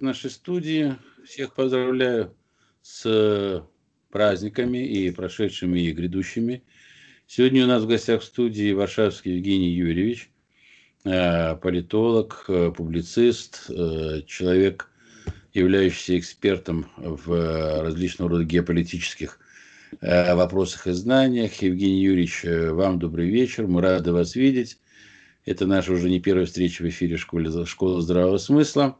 нашей студии. Всех поздравляю с праздниками и прошедшими, и грядущими. Сегодня у нас в гостях в студии Варшавский Евгений Юрьевич, э, политолог, э, публицист, э, человек, являющийся экспертом в различного рода геополитических вопросах и знаниях. Евгений Юрьевич, вам добрый вечер, мы рады вас видеть. Это наша уже не первая встреча в эфире школы, школы здравого смысла.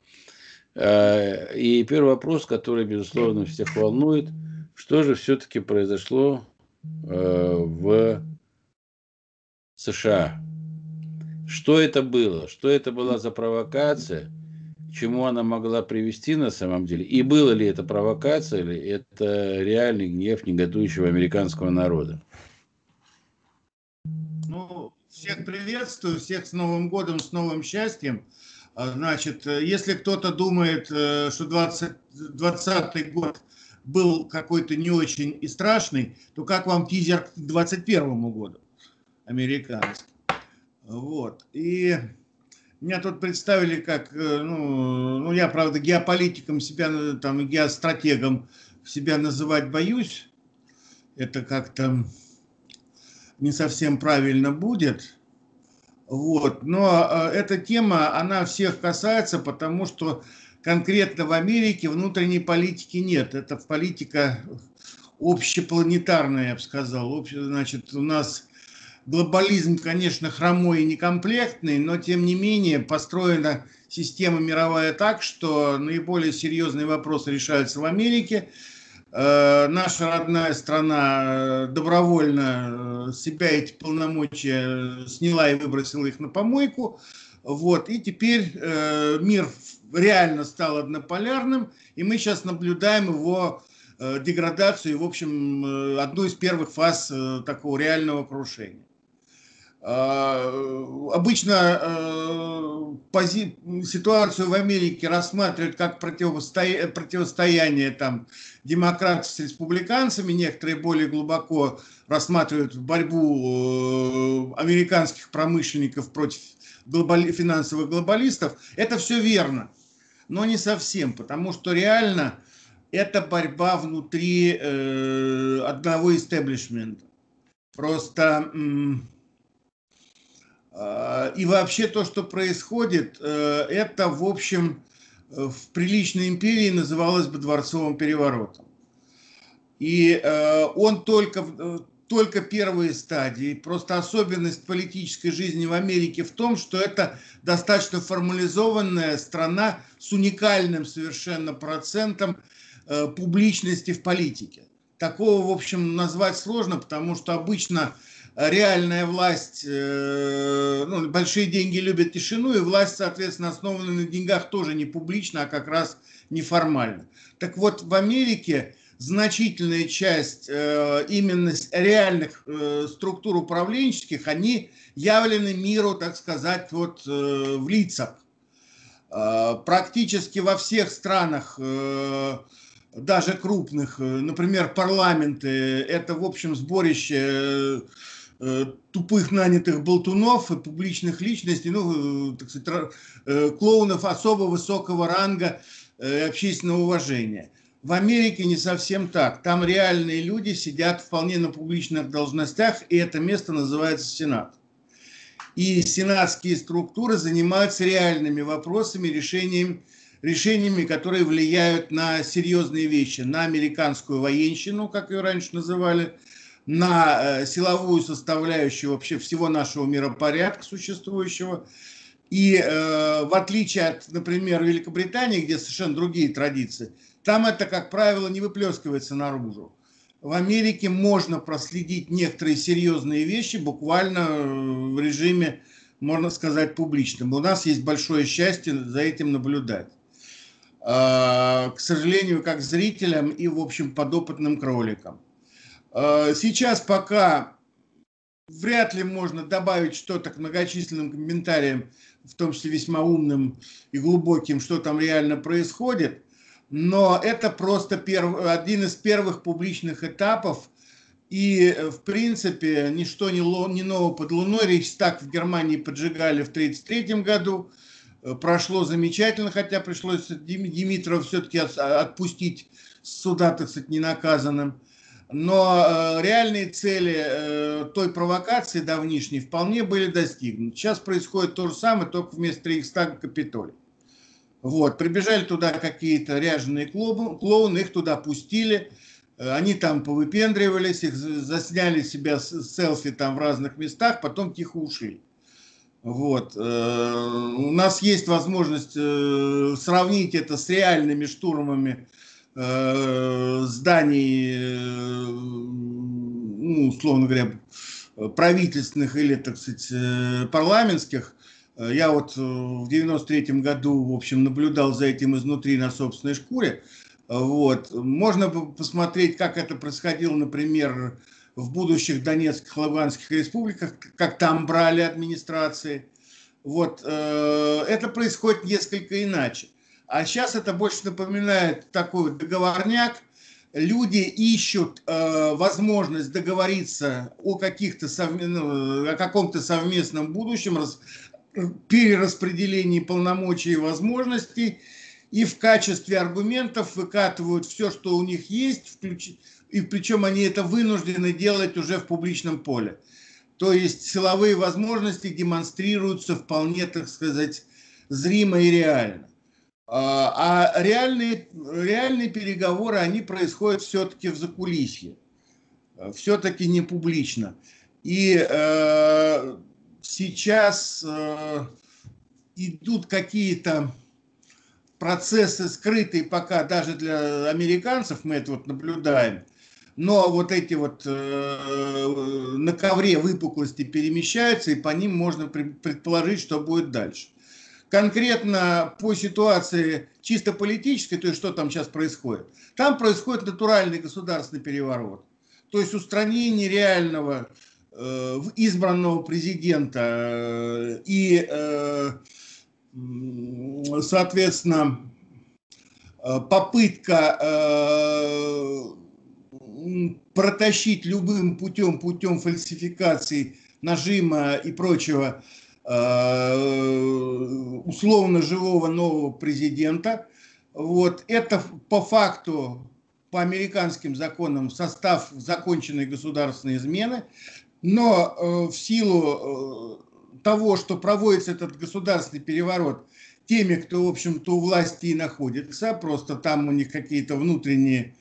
Э, и первый вопрос, который, безусловно, всех волнует, что же все-таки произошло э, в США? Что это было? Что это была за провокация? Чему она могла привести на самом деле? И было ли это провокация, или это реальный гнев негодующего американского народа? Ну, всех приветствую, всех с Новым годом, с новым счастьем. А, значит, если кто-то думает, э, что 2020 год был какой-то не очень и страшный, то как вам тизер к 2021 году американский? Вот. И меня тут представили как, э, ну, ну я, правда, геополитиком себя, там, геостратегом себя называть боюсь. Это как-то не совсем правильно будет. Вот. Но э, эта тема, она всех касается, потому что конкретно в Америке внутренней политики нет. Это политика общепланетарная, я бы сказал. Обще, значит, у нас глобализм, конечно, хромой и некомплектный, но тем не менее построена система мировая так, что наиболее серьезные вопросы решаются в Америке – наша родная страна э, добровольно э, себя эти полномочия сняла и выбросила их на помойку. Вот. И теперь мир реально стал однополярным, и мы сейчас наблюдаем его деградацию, в общем, одну из первых фаз такого реального крушения. А, обычно э, пози... ситуацию в Америке рассматривают как противостоя... противостояние там, демократов с республиканцами, некоторые более глубоко рассматривают борьбу э, американских промышленников против глобали... финансовых глобалистов. Это все верно, но не совсем, потому что реально это борьба внутри э, одного истеблишмента. Просто... А, и вообще то, что происходит, э, это, в общем, э, в приличной империи называлось бы дворцовым переворотом. И э, он только, только первые стадии. Просто особенность политической жизни в Америке в том, что это достаточно формализованная страна с уникальным совершенно процентом публичности в политике. Такого, в общем, назвать сложно, потому что обычно реальная власть, э, ну, большие деньги любят тишину, и власть, соответственно, основана на деньгах тоже не публично, а как раз неформально. Так вот, в Америке значительная часть э, именно реальных э, структур управленческих, они явлены миру, так сказать, вот в лицах. Практически во всех странах даже крупных, например, парламенты, это, в общем, сборище Э, тупых нанятых болтунов и публичных личностей, ну, э, так сказать, э, клоунов особо высокого ранга общественного уважения. В Америке не совсем так. Там реальные люди сидят вполне на публичных должностях, и это место называется Сенат. И сенатские структуры занимаются реальными вопросами, решением, решениями, которые влияют на серьезные вещи, на американскую военщину, как ее раньше называли, на э, силовую составляющую вообще всего нашего миропорядка существующего. И э, в отличие от, например, Великобритании, где совершенно другие традиции, там это, как правило, не выплескивается наружу. В Америке можно проследить некоторые серьезные вещи буквально э, в режиме, можно сказать, публичном. У нас есть большое счастье за этим наблюдать. Э, к сожалению, как зрителям и, в общем, подопытным кроликам. Э, сейчас пока вряд ли можно добавить что-то к многочисленным комментариям, в том числе весьма умным и глубоким, что там реально происходит. Но это просто перв... один из первых публичных этапов. И, в принципе, ничто не, ло... не ново под луной. Рейхстаг в Германии поджигали в 1933 году. прошло замечательно, хотя пришлось Димитрова все-таки отпустить суда, так сказать, ненаказанным. Но э, реальные цели э, той провокации давнишней вполне были достигнуты. Сейчас происходит то же самое, только вместо Рейхстага Капитолий. Вот, прибежали туда какие-то ряженые клоуны, их туда пустили, э, они там повыпендривались, их засняли себя с селфи там в разных местах, потом тихо ушли. Вот. У нас есть возможность сравнить это с реальными штурмами зданий, ну, условно говоря, правительственных или, так сказать, парламентских. Я вот в 93 году, в общем, наблюдал за этим изнутри на собственной шкуре. Вот. Можно посмотреть, как это происходило, например, в будущих Донецких, Луганских республиках, как там брали администрации. Вот, э, это происходит несколько иначе. А сейчас это больше напоминает такой договорняк. Люди ищут э, возможность договориться о, каких-то совме... Ну, о каком-то совместном будущем, рас... перераспределении полномочий и возможностей, и в качестве аргументов выкатывают все, что у них есть, включ и причем они это вынуждены делать уже в публичном поле. То есть силовые возможности демонстрируются вполне, так сказать, зримо и реально. А, а реальные, реальные переговоры, они происходят все-таки в закулисье, все-таки не публично. И э, сейчас э, идут какие-то процессы скрытые пока даже для американцев, мы это вот наблюдаем, но вот эти вот э, на ковре выпуклости перемещаются, и по ним можно предположить, что будет дальше. Конкретно по ситуации чисто политической, то есть что там сейчас происходит, там происходит натуральный государственный переворот. То есть устранение реального э, избранного президента э, и, э, соответственно, э, попытка э, протащить любым путем, путем фальсификации, нажима и прочего условно живого нового президента. Вот. Это по факту, по американским законам, состав законченной государственной измены. Но э, в силу э, того, что проводится этот государственный переворот теми, кто, в общем-то, у власти и находится, просто там у них какие-то внутренние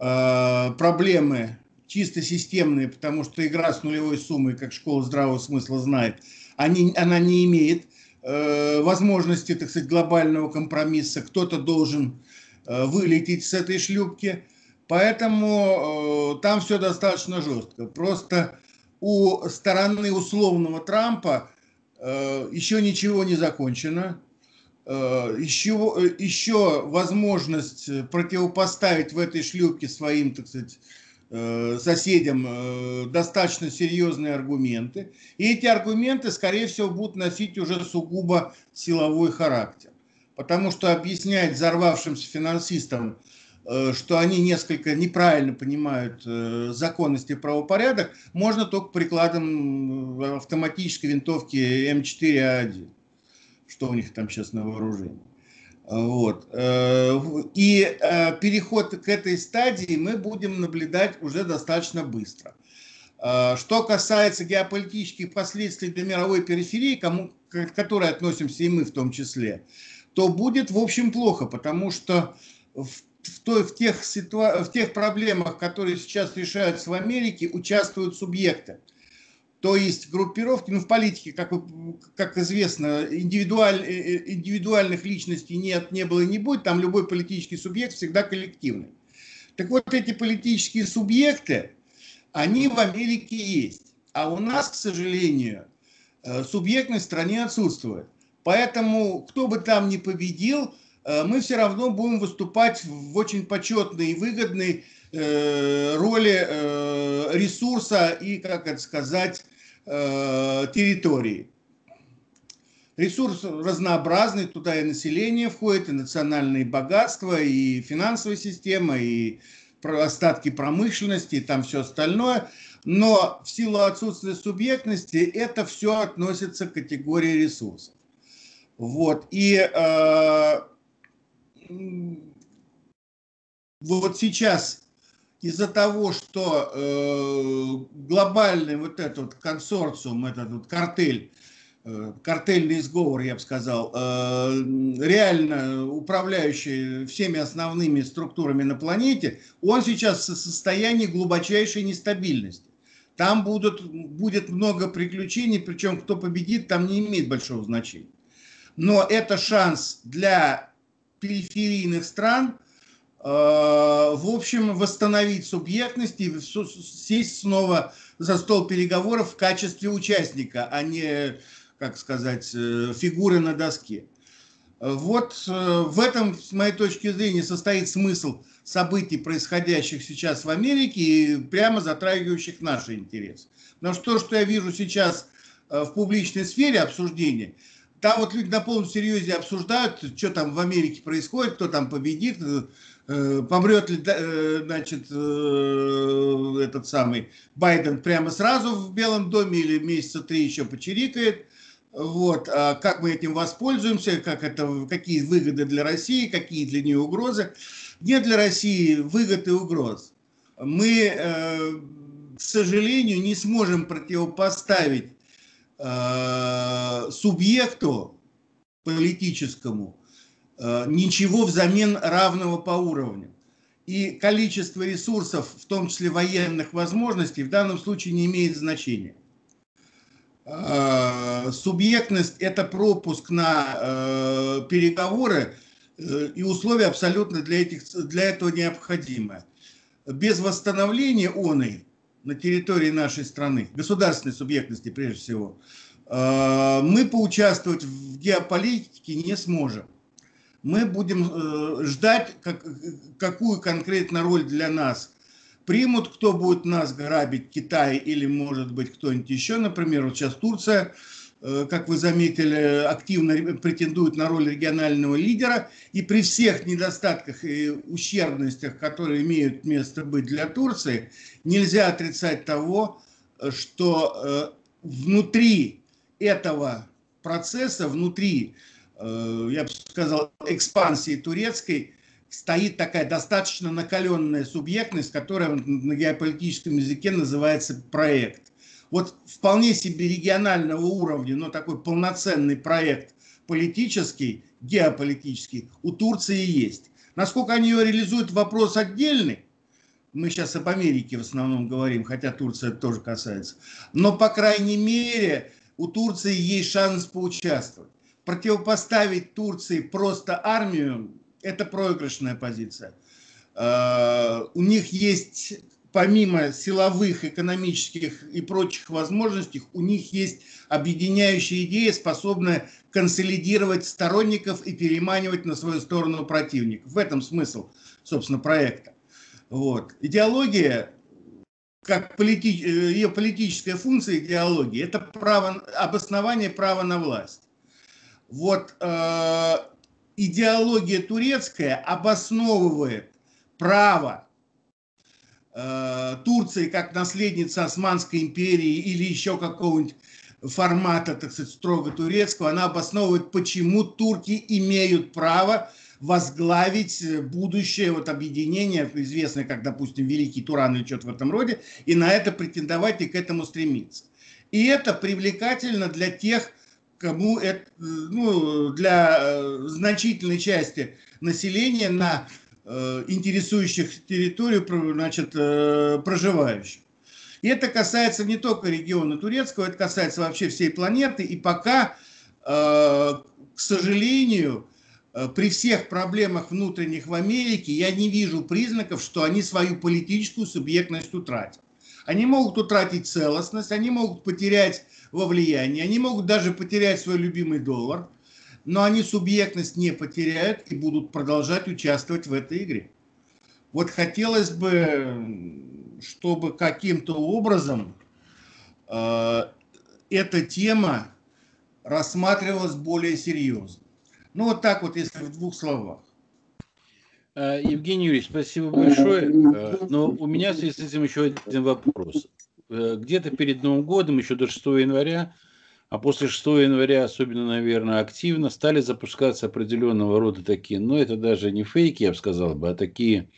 Э, проблемы чисто системные, потому что игра с нулевой суммой, как школа здравого смысла знает, они, она не имеет э, возможности, так сказать, глобального компромисса. Кто-то должен э, вылететь с этой шлюпки. Поэтому э, там все достаточно жестко. Просто у стороны условного Трампа э, еще ничего не закончено еще, э, еще возможность противопоставить в этой шлюпке своим, так сказать, э, соседям э, достаточно серьезные аргументы. И эти аргументы, скорее всего, будут носить уже сугубо силовой характер. Потому что объяснять взорвавшимся финансистам, что они несколько неправильно понимают законность и правопорядок, можно только прикладом автоматической винтовки М4А1 что у них там сейчас на вооружении. Вот. Э, и э, переход к этой стадии мы будем наблюдать уже достаточно быстро. Э, что касается геополитических последствий для мировой периферии, к которой относимся и мы в том числе, то будет в общем плохо, потому что в, в, той, в, тех, ситуа- в тех проблемах, которые сейчас решаются в Америке, участвуют субъекты. То есть группировки, ну в политике, как, как известно, индивидуаль, э, э, индивидуальных личностей нет, не было и не будет, там любой политический субъект всегда коллективный. Так вот эти политические субъекты, они в Америке есть. А у нас, к сожалению, э, субъектность в стране отсутствует. Поэтому, кто бы там ни победил, мы все равно будем выступать в очень почетной и выгодной роли ресурса и, как это сказать, Э, территории. Ресурс разнообразный, туда и население входит, и национальные богатства, и финансовая система, и остатки промышленности, и там все остальное. Но в силу отсутствия субъектности это все относится к категории ресурсов. Вот. И э, вот сейчас из-за того, что э, глобальный вот этот консорциум, этот вот картель, э, картельный сговор, я бы сказал, э, реально управляющий всеми основными структурами на планете, он сейчас в состоянии глубочайшей нестабильности. Там будут, будет много приключений, причем кто победит, там не имеет большого значения. Но это шанс для периферийных стран – в общем, восстановить субъектность и сесть снова за стол переговоров в качестве участника, а не, как сказать, э, фигуры на доске. Вот э, в этом, с моей точки зрения, состоит смысл событий, происходящих сейчас в Америке и прямо затрагивающих наши интересы. Потому что то, что я вижу сейчас в публичной сфере обсуждения, там вот люди на полном серьезе обсуждают, что там в Америке происходит, кто там победит, Э, помрет ли, э, значит, э, этот самый Байден прямо сразу в Белом доме или месяца три еще почирикает. Вот, а как мы этим воспользуемся, как это, какие выгоды для России, какие для нее угрозы. Нет для России выгод и угроз. Мы, к сожалению, не сможем противопоставить субъекту политическому Э, ничего взамен равного по уровню. И количество ресурсов, в том числе военных возможностей, в данном случае не имеет значения. Э, субъектность – это пропуск на э, переговоры, и условия абсолютно для, этих, для этого необходимы. Без восстановления оной на территории нашей страны, государственной субъектности прежде всего, мы поучаствовать в геополитике не сможем мы будем э, ждать, как, какую конкретно роль для нас примут, кто будет нас грабить, Китай или, может быть, кто-нибудь еще. Например, вот сейчас Турция, э, как вы заметили, активно претендует на роль регионального лидера. И при всех недостатках и ущербностях, которые имеют место быть для Турции, нельзя отрицать того, что э, внутри этого процесса, внутри Э, я бы сказал, экспансии турецкой стоит такая достаточно накаленная субъектность, которая на геополитическом языке называется проект. Вот вполне себе регионального уровня, но такой полноценный проект политический, геополитический у Турции есть. Насколько они ее реализуют, вопрос отдельный. Мы сейчас об Америке в основном говорим, хотя Турция тоже касается. Но, по крайней мере, у Турции есть шанс поучаствовать противопоставить Турции просто армию – это проигрышная позиция. Э, у них есть, помимо силовых, экономических и прочих возможностей, у них есть объединяющая идея, способная консолидировать сторонников и переманивать на свою сторону противников. В этом смысл, собственно, проекта. Вот. Идеология как полити... Э, ее политическая функция идеологии – это право, обоснование права на власть вот э, идеология турецкая обосновывает право Турции как наследница Османской империи или еще какого-нибудь формата, так сказать, строго турецкого, она обосновывает, почему турки имеют право возглавить будущее вот объединение, известное как, допустим, Великий Туран или что-то в этом роде, и на это претендовать и к этому стремиться. И это привлекательно для тех кому это, ну, для э, значительной части населения на э, интересующих территорию значит, э, проживающих. И это касается не только региона турецкого, это касается вообще всей планеты. И пока, к сожалению, при всех проблемах внутренних в Америке я не вижу признаков, что они свою политическую субъектность утратят. Они могут утратить целостность, они могут потерять во влиянии, они могут даже потерять свой любимый доллар, но они субъектность не потеряют и будут продолжать участвовать в этой игре. Вот хотелось бы, чтобы каким-то образом э, эта тема рассматривалась более серьезно. Ну вот так вот, если в двух словах. Э, Евгений Юрьевич, спасибо большое. Э, но у меня в связи с этим еще один вопрос. Э, где-то перед Новым годом, еще до 6 января, а после 6 января особенно, наверное, активно стали запускаться определенного рода такие, ну, это даже не фейки, я бы сказал бы, а такие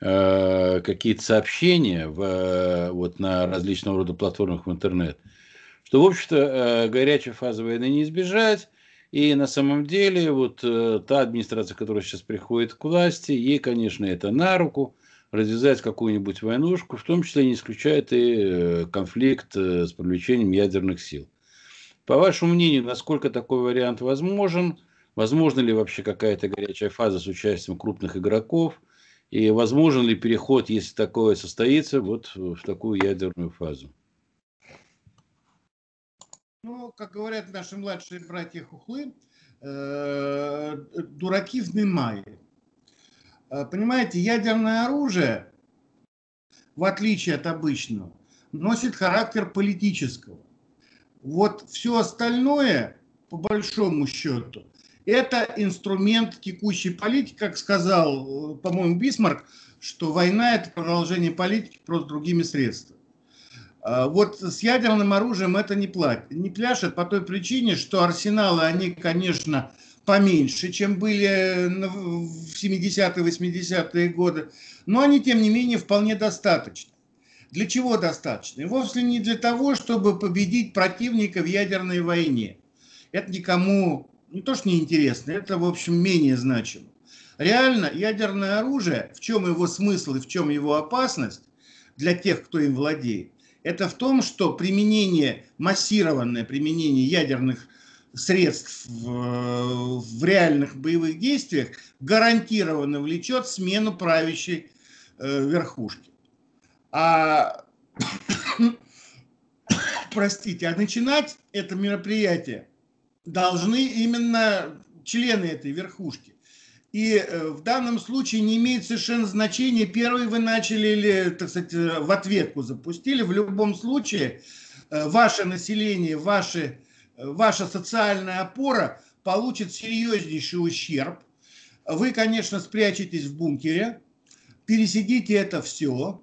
э, какие-то сообщения в, вот на различного рода платформах в интернет, что, в общем-то, э, горячей фазы войны не избежать, и на самом деле вот э, та администрация, которая сейчас приходит к власти, ей, конечно, это на руку, развязать какую-нибудь войнушку, в том числе не исключает и э, конфликт э, с привлечением ядерных сил. По вашему мнению, насколько такой вариант возможен? Возможно ли вообще какая-то горячая фаза с участием крупных игроков? И возможен ли переход, если такое состоится, вот в такую ядерную фазу? Ну, как говорят наши младшие братья Хухлы, э, дураки в Мемае. Э, понимаете, ядерное оружие, в отличие от обычного, носит характер политического. Вот все остальное, по большому счету, это инструмент текущей политики, как сказал, э, по-моему, Бисмарк, что война – это продолжение политики просто другими средствами. А вот с ядерным оружием это не, платит, не пляшет по той причине, что арсеналы, они, конечно, поменьше, чем были в 70-е, 80-е годы, но они, тем не менее, вполне достаточны. Для чего достаточно? Вовсе не для того, чтобы победить противника в ядерной войне. Это никому не то, что не интересно, это, в общем, менее значимо. Реально, ядерное оружие, в чем его смысл и в чем его опасность для тех, кто им владеет, это в том, что применение, массированное применение ядерных средств в, в реальных боевых действиях гарантированно влечет смену правящей э, верхушки. А, простите, а начинать это мероприятие должны именно члены этой верхушки. И э, в данном случае не имеет совершенно значения, первый вы начали или, так сказать, э, в ответку запустили. В любом случае, э, ваше население, ваши, ваша социальная опора получит серьезнейший ущерб. Вы, конечно, спрячетесь в бункере, пересидите это все,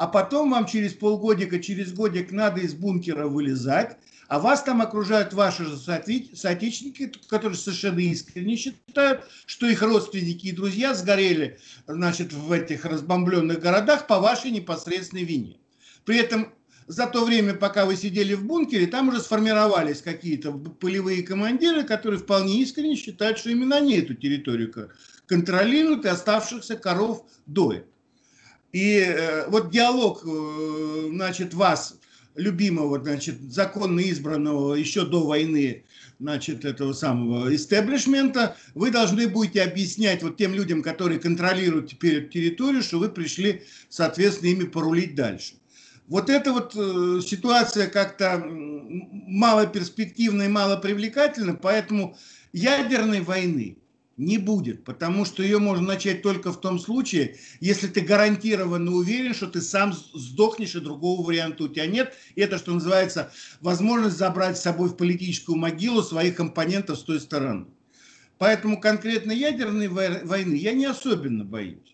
а потом вам через полгодика, через годик надо из бункера вылезать, а вас там окружают ваши же соотечественники, которые совершенно искренне считают, что их родственники и друзья сгорели значит, в этих разбомбленных городах по вашей непосредственной вине. При этом за то время, пока вы сидели в бункере, там уже сформировались какие-то полевые командиры, которые вполне искренне считают, что именно они эту территорию контролируют и оставшихся коров доят. И э, вот диалог, э, значит, вас, любимого, значит, законно избранного еще до войны, значит, этого самого истеблишмента, вы должны будете объяснять вот тем людям, которые контролируют теперь территорию, что вы пришли, соответственно, ими порулить дальше. Вот эта вот э, ситуация как-то мало перспективна и мало привлекательна, поэтому ядерной войны не будет, потому что ее можно начать только в том случае, если ты гарантированно уверен, что ты сам сдохнешь, и другого варианта у тебя нет. И это, что называется, возможность забрать с собой в политическую могилу своих компонентов с той стороны. Поэтому конкретно ядерной войны я не особенно боюсь.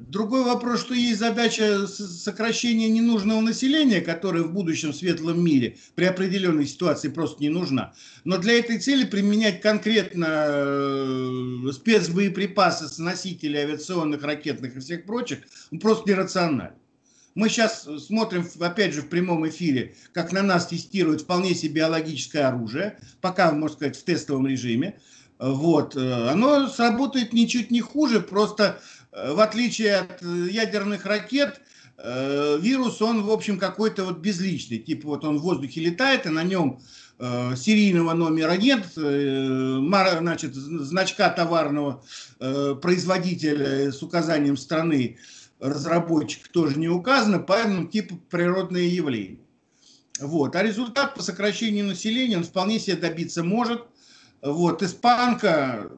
Другой вопрос, что есть задача сокращения ненужного населения, которое в будущем светлом мире при определенной ситуации просто не нужна. Но для этой цели применять конкретно э, спецбоеприпасы с носителей авиационных, ракетных и всех прочих ну, просто нерационально. Мы сейчас смотрим, опять же, в прямом эфире, как на нас тестируют вполне себе биологическое оружие, пока, можно сказать, в тестовом режиме. Вот. Э, оно сработает ничуть не хуже, просто в отличие от э, ядерных ракет, э, вирус, он, в общем, какой-то вот безличный. Типа вот он в воздухе летает, и на нем серийного номера нет, значит, значка товарного производителя с указанием страны разработчик тоже не указано, поэтому типа природное явление. Вот. А результат по сокращению населения он вполне себе добиться может. Вот. Испанка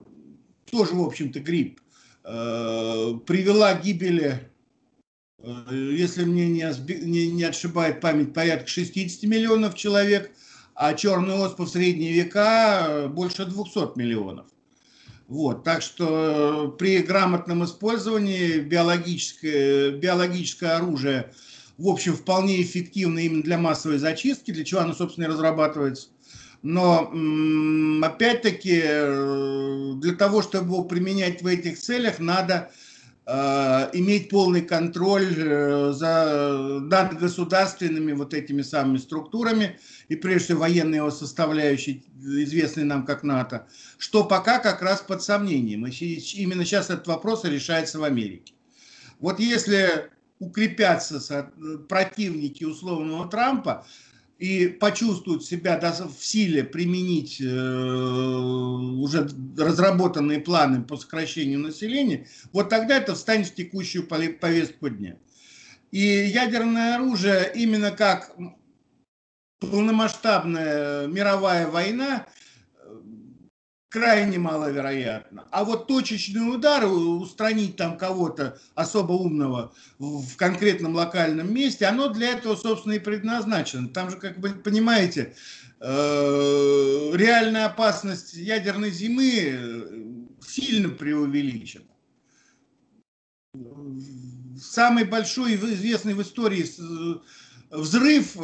тоже, в общем-то, грипп Э, привела к гибели, э, если мне не, не отшибает память, порядка 60 миллионов человек, а черный оспа в средние века э, больше 200 миллионов. Вот, так что при грамотном использовании биологическое, биологическое оружие, в общем, вполне эффективно именно для массовой зачистки, для чего оно, собственно, и разрабатывается – Но опять-таки э, для того, чтобы его применять в этих целях, надо Э, иметь полный контроль э, за, над государственными вот этими самыми структурами, и прежде всего военные его составляющие, известные нам как НАТО, что пока как раз под сомнением. И именно сейчас этот вопрос решается в Америке. Вот если укрепятся противники условного Трампа, и почувствуют себя даже в силе применить э, уже разработанные планы по сокращению населения, вот тогда это встанет в текущую повестку дня. И ядерное оружие именно как полномасштабная мировая война крайне маловероятно. А вот точечные удары, устранить там кого-то особо умного в конкретном локальном месте, оно для этого, собственно, и предназначено. Там же, как вы понимаете, э, реальная опасность ядерной зимы э, сильно преувеличена. Самый большой известный в истории э, взрыв,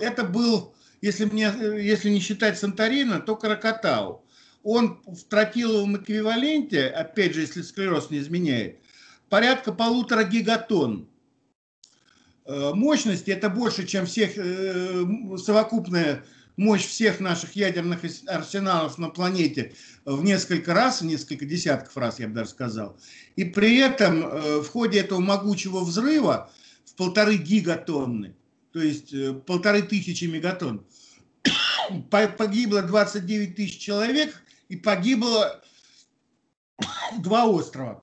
это был, если, мне, если не считать Санторина, то Кракатау он в тротиловом эквиваленте, опять же, если склероз не изменяет, порядка полутора гигатон. Э, мощности это больше, чем всех, э, совокупная мощь всех наших ядерных арсеналов на планете в несколько раз, в несколько десятков раз, я бы даже сказал. И при этом э, в ходе этого могучего взрыва в полторы гигатонны, то есть полторы тысячи мегатонн, погибло 29 тысяч человек, и погибло два острова.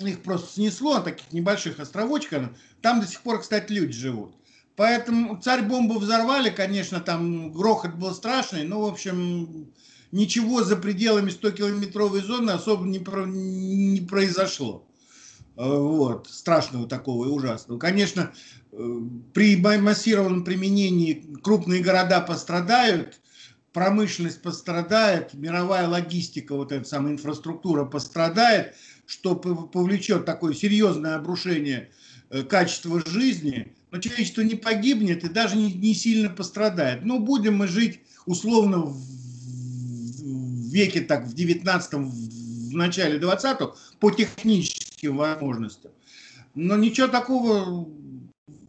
Их просто снесло, таких небольших островочков. Там до сих пор, кстати, люди живут. Поэтому царь-бомбу взорвали, конечно, там грохот был страшный, но, в общем, ничего за пределами 100-километровой зоны особо не, про, не произошло. Вот, страшного такого и ужасного. Конечно, э, при массированном применении крупные города пострадают, промышленность пострадает, мировая логистика, вот эта самая инфраструктура пострадает, что повлечет такое серьезное обрушение э, качества жизни, но человечество не погибнет и даже не, сильно пострадает. Ну, будем мы жить условно в веке, так, в 19-м, в начале 20-го, по техническим возможностям. Но ничего такого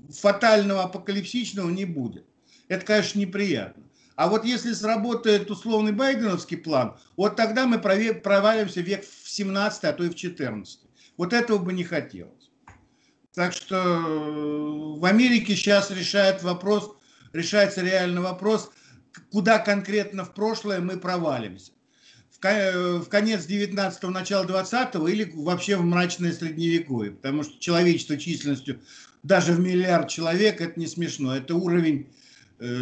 фатального, апокалипсичного не будет. Это, конечно, неприятно. А вот если сработает условный байденовский план, вот тогда мы провалимся век в 17, а то и в 14. Вот этого бы не хотелось. Так что э, в Америке сейчас решает вопрос, решается реальный вопрос, куда конкретно в прошлое мы провалимся. В э, конец 19-го, начало 20-го или вообще в мрачное средневековье. Потому что человечество численностью даже в миллиард человек это не смешно. Это уровень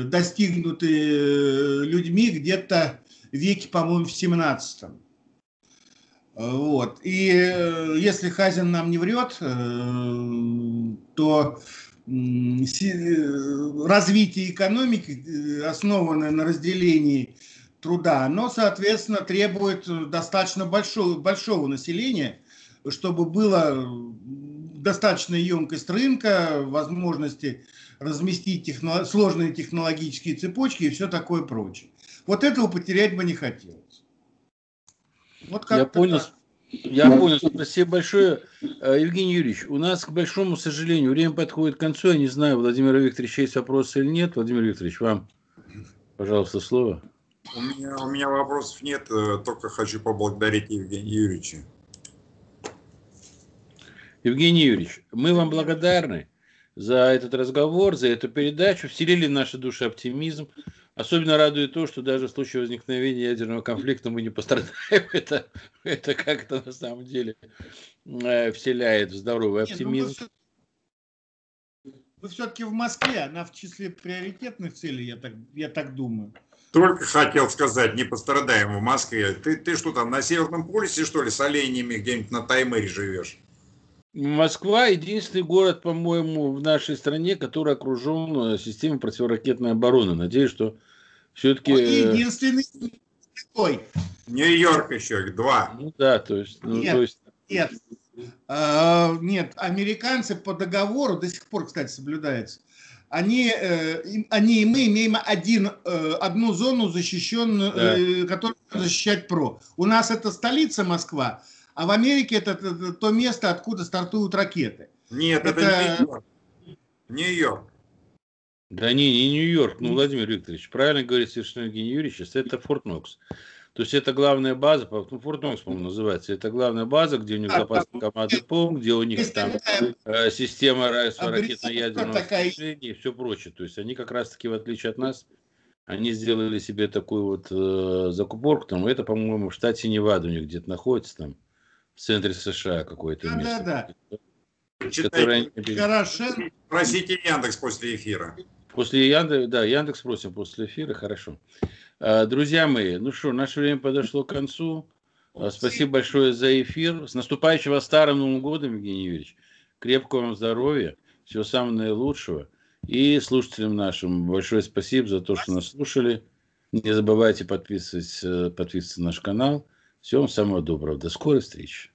достигнуты э, людьми где-то веке, по-моему, в 17 вот. И э, если Хазин нам не врет, то развитие экономики, основанное на разделении труда, оно, соответственно, требует достаточно большого, большого населения, чтобы было достаточная емкость рынка, возможности разместить техно, сложные технологические цепочки и все такое прочее. Вот этого потерять бы не хотелось. Вот Я понял. Так. Я понял. Спасибо большое. Э, Евгений Юрьевич, у нас, к большому сожалению, время подходит к концу. Я не знаю, Владимир Викторович есть вопросы или нет. Владимир Викторович, вам, пожалуйста, слово. У меня, у меня вопросов нет, э, только хочу поблагодарить Евгения Юрьевича. Евгений Юрьевич, мы вам благодарны за этот разговор, за эту передачу, вселили в наши души оптимизм. Особенно радует то, что даже в случае возникновения ядерного конфликта мы не пострадаем. Это, это как-то на самом деле э, вселяет здоровый ну оптимизм. вы все-таки в Москве, она в числе приоритетных целей, я так, я так думаю. Только хотел сказать, не пострадаем в Москве. Ты, ты что там, на Северном полюсе, что ли, с оленями где-нибудь на Таймыре живешь? Москва единственный город, по-моему, в нашей стране, который окружен э, системой противоракетной обороны. Надеюсь, что все-таки... Э, единственный такой. Нью-Йорк еще, их два. Ну да, то есть... Ну, нет, то есть... нет. А, нет, американцы по договору, до сих пор, кстати, соблюдается, они, э, они и мы имеем один, одну зону защищенную, да. которую защищать ПРО. У нас это столица Москва, а в Америке это, это то место, откуда стартуют ракеты. Нет, это, это Нью-Йорк. Нью-Йорк. Да не, не Нью-Йорк, ну, Владимир Викторович, правильно говорит совершенно Евгений Юрьевич, это Форт Нокс. То есть это главная база, ну, Форт Нокс, по-моему, называется. Это главная база, где у них запасный командный пункт, где у них там э, система ракетно-ядерного осуществления и все прочее. То есть они как раз-таки, в отличие от нас, они сделали себе такую вот э, закупорку. Там, это, по-моему, в штате Невада у них где-то находится там, в центре США какое-то да, место. Да, да. Читайте, Хорошо. Спросите Яндекс после эфира. После Яндекс, да, Яндекс спросим после эфира, хорошо. А, друзья мои, ну что, наше время подошло к концу. А, спасибо большое за эфир. С наступающего Старым Новым Годом, Евгений Юрьевич. Крепкого вам здоровья, всего самого наилучшего. И слушателям нашим большое спасибо за то, что нас слушали. Не забывайте подписывать, э, подписываться на наш канал. Всего вам самого доброго. До скорой встречи.